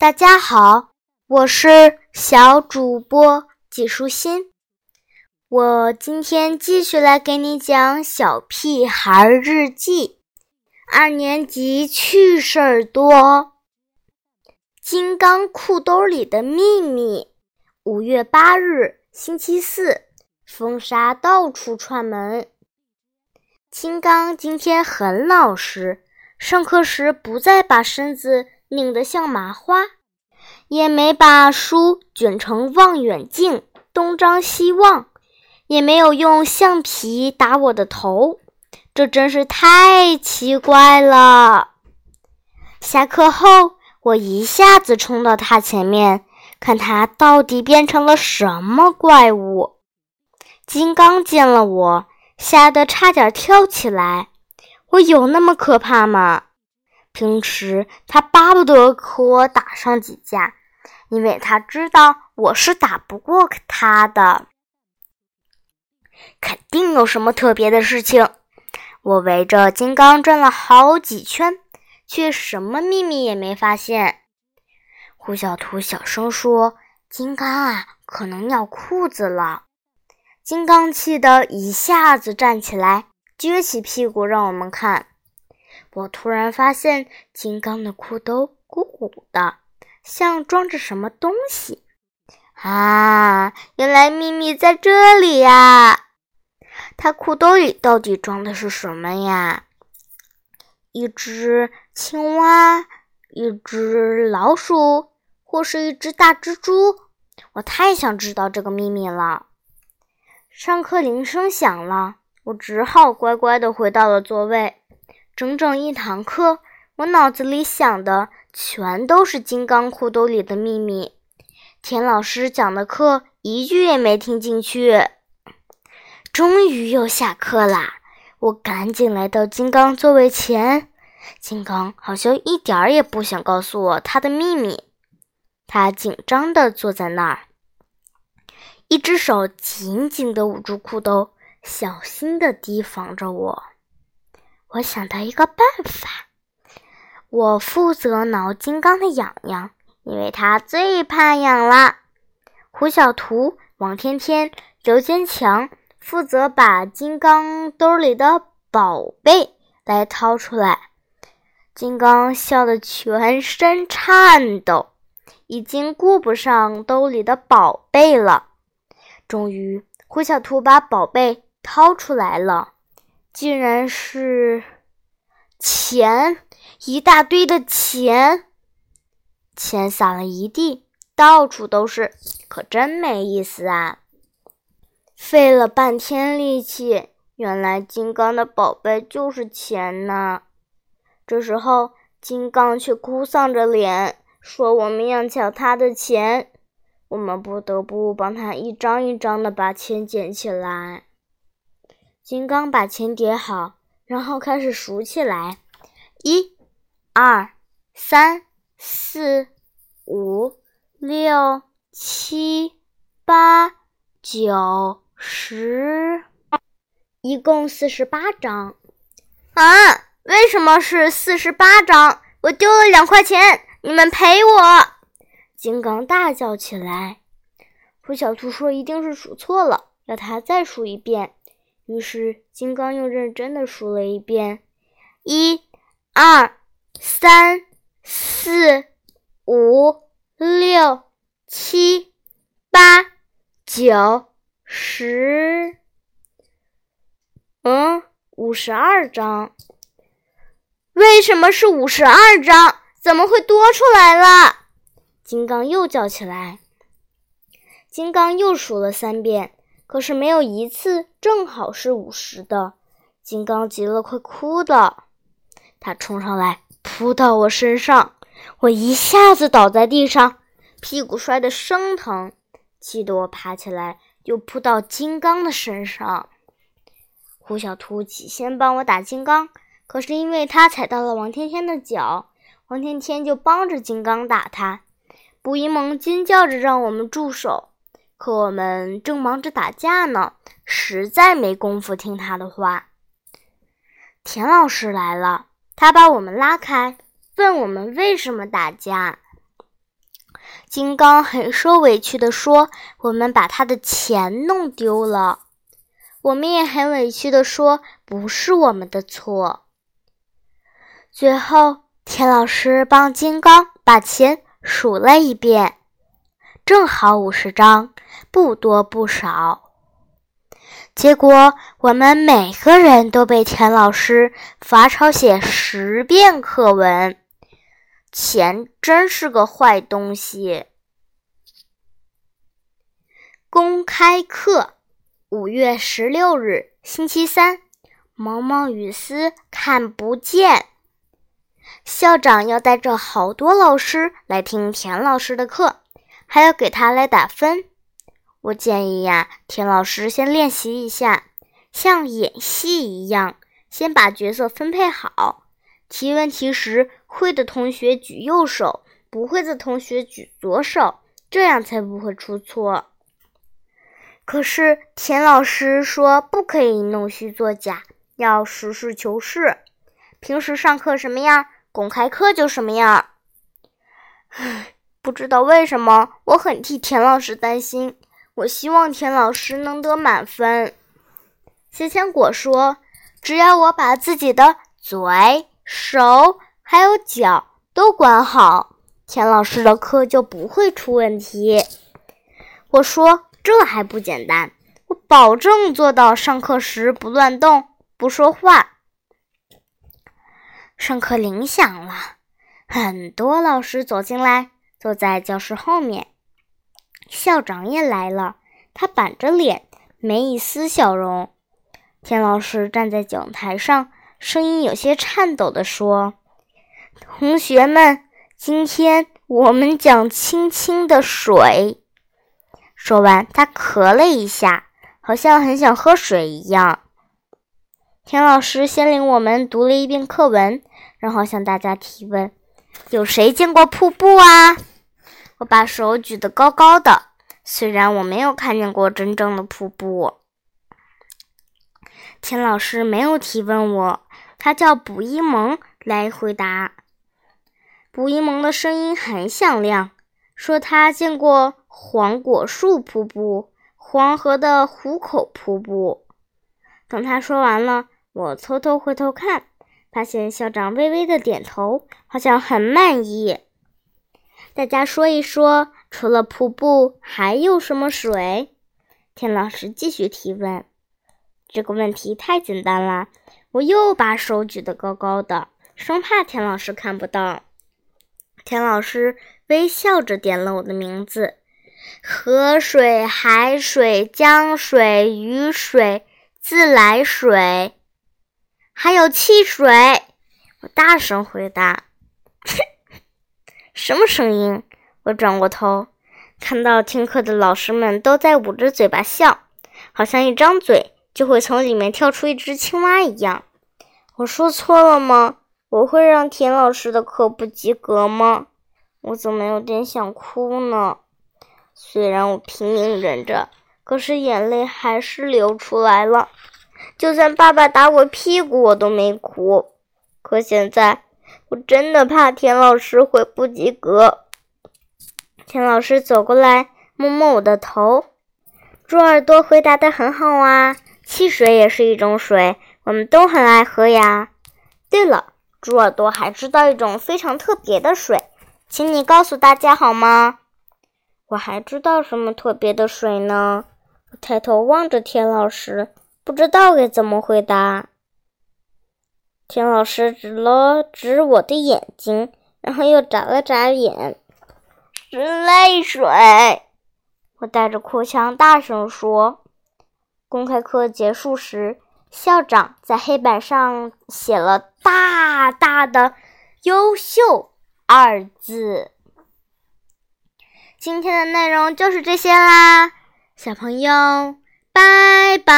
大家好，我是小主播季舒心。我今天继续来给你讲《小屁孩日记》二年级趣事儿多。金刚裤兜里的秘密。五月八日，星期四，风沙到处串门。金刚今天很老实，上课时不再把身子拧得像麻花，也没把书卷成望远镜东张西望。也没有用橡皮打我的头，这真是太奇怪了。下课后，我一下子冲到他前面，看他到底变成了什么怪物。金刚见了我，吓得差点跳起来。我有那么可怕吗？平时他巴不得和我打上几架，因为他知道我是打不过他的。肯定有什么特别的事情。我围着金刚转了好几圈，却什么秘密也没发现。胡小图小声说：“金刚啊，可能尿裤子了。”金刚气得一下子站起来，撅起屁股让我们看。我突然发现金刚的裤兜鼓鼓的，像装着什么东西。啊，原来秘密在这里呀！他裤兜里到底装的是什么呀？一只青蛙，一只老鼠，或是一只大蜘蛛？我太想知道这个秘密了。上课铃声响了，我只好乖乖的回到了座位。整整一堂课，我脑子里想的全都是金刚裤兜里的秘密。田老师讲的课一句也没听进去。终于又下课啦！我赶紧来到金刚座位前。金刚好像一点儿也不想告诉我他的秘密。他紧张地坐在那儿，一只手紧紧地捂住裤兜，小心地提防着我。我想到一个办法，我负责挠金刚的痒痒，因为他最怕痒了。胡小图、王天天、刘坚强。负责把金刚兜里的宝贝来掏出来，金刚笑得全身颤抖，已经顾不上兜里的宝贝了。终于，胡小图把宝贝掏出来了，竟然是钱，一大堆的钱，钱撒了一地，到处都是，可真没意思啊！费了半天力气，原来金刚的宝贝就是钱呢。这时候，金刚却哭丧着脸说：“我们要抢他的钱。”我们不得不帮他一张一张的把钱捡起来。金刚把钱叠好，然后开始数起来：一、二、三、四、五、六、七、八、九。十，一共四十八张啊！为什么是四十八张？我丢了两块钱，你们赔我！金刚大叫起来。胡小兔说：“一定是数错了，要他再数一遍。”于是金刚又认真的数了一遍：一、二、三、四、五、六、七、八、九。十，嗯，五十二张。为什么是五十二张？怎么会多出来了？金刚又叫起来。金刚又数了三遍，可是没有一次正好是五十的。金刚急了，快哭了。他冲上来，扑到我身上，我一下子倒在地上，屁股摔得生疼，气得我爬起来。又扑到金刚的身上，胡小兔起先帮我打金刚，可是因为他踩到了王天天的脚，王天天就帮着金刚打他。卜一萌尖叫着让我们住手，可我们正忙着打架呢，实在没工夫听他的话。田老师来了，他把我们拉开，问我们为什么打架。金刚很受委屈地说：“我们把他的钱弄丢了。”我们也很委屈地说：“不是我们的错。”最后，田老师帮金刚把钱数了一遍，正好五十张，不多不少。结果，我们每个人都被田老师罚抄写十遍课文。钱真是个坏东西。公开课，五月十六日，星期三。毛毛雨丝看不见。校长要带着好多老师来听田老师的课，还要给他来打分。我建议呀，田老师先练习一下，像演戏一样，先把角色分配好。提问题时，会的同学举右手，不会的同学举左手，这样才不会出错。可是田老师说不可以弄虚作假，要实事求是。平时上课什么样，公开课就什么样。唉，不知道为什么，我很替田老师担心。我希望田老师能得满分。谢千果说：“只要我把自己的嘴。”手还有脚都管好，田老师的课就不会出问题。我说这还不简单，我保证做到上课时不乱动、不说话。上课铃响了，很多老师走进来，坐在教室后面。校长也来了，他板着脸，没一丝笑容。田老师站在讲台上。声音有些颤抖地说：“同学们，今天我们讲清清的水。”说完，他咳了一下，好像很想喝水一样。田老师先领我们读了一遍课文，然后向大家提问：“有谁见过瀑布啊？”我把手举得高高的，虽然我没有看见过真正的瀑布。田老师没有提问我。他叫卜一萌来回答。卜一萌的声音很响亮，说他见过黄果树瀑布、黄河的壶口瀑布。等他说完了，我偷偷回头看，发现校长微微的点头，好像很满意。大家说一说，除了瀑布，还有什么水？田老师继续提问。这个问题太简单了。我又把手举得高高的，生怕田老师看不到。田老师微笑着点了我的名字：河水、海水、江水、雨水、自来水，还有汽水。我大声回答：“什么声音？”我转过头，看到听课的老师们都在捂着嘴巴笑，好像一张嘴。就会从里面跳出一只青蛙一样。我说错了吗？我会让田老师的课不及格吗？我怎么有点想哭呢？虽然我拼命忍着，可是眼泪还是流出来了。就算爸爸打我屁股，我都没哭。可现在，我真的怕田老师会不及格。田老师走过来，摸摸我的头。猪耳朵回答的很好啊。汽水也是一种水，我们都很爱喝呀。对了，猪耳朵还知道一种非常特别的水，请你告诉大家好吗？我还知道什么特别的水呢？我抬头望着田老师，不知道该怎么回答。田老师指了指我的眼睛，然后又眨了眨眼，是泪水。我带着哭腔大声说。公开课结束时，校长在黑板上写了大大的“优秀”二字。今天的内容就是这些啦，小朋友，拜拜。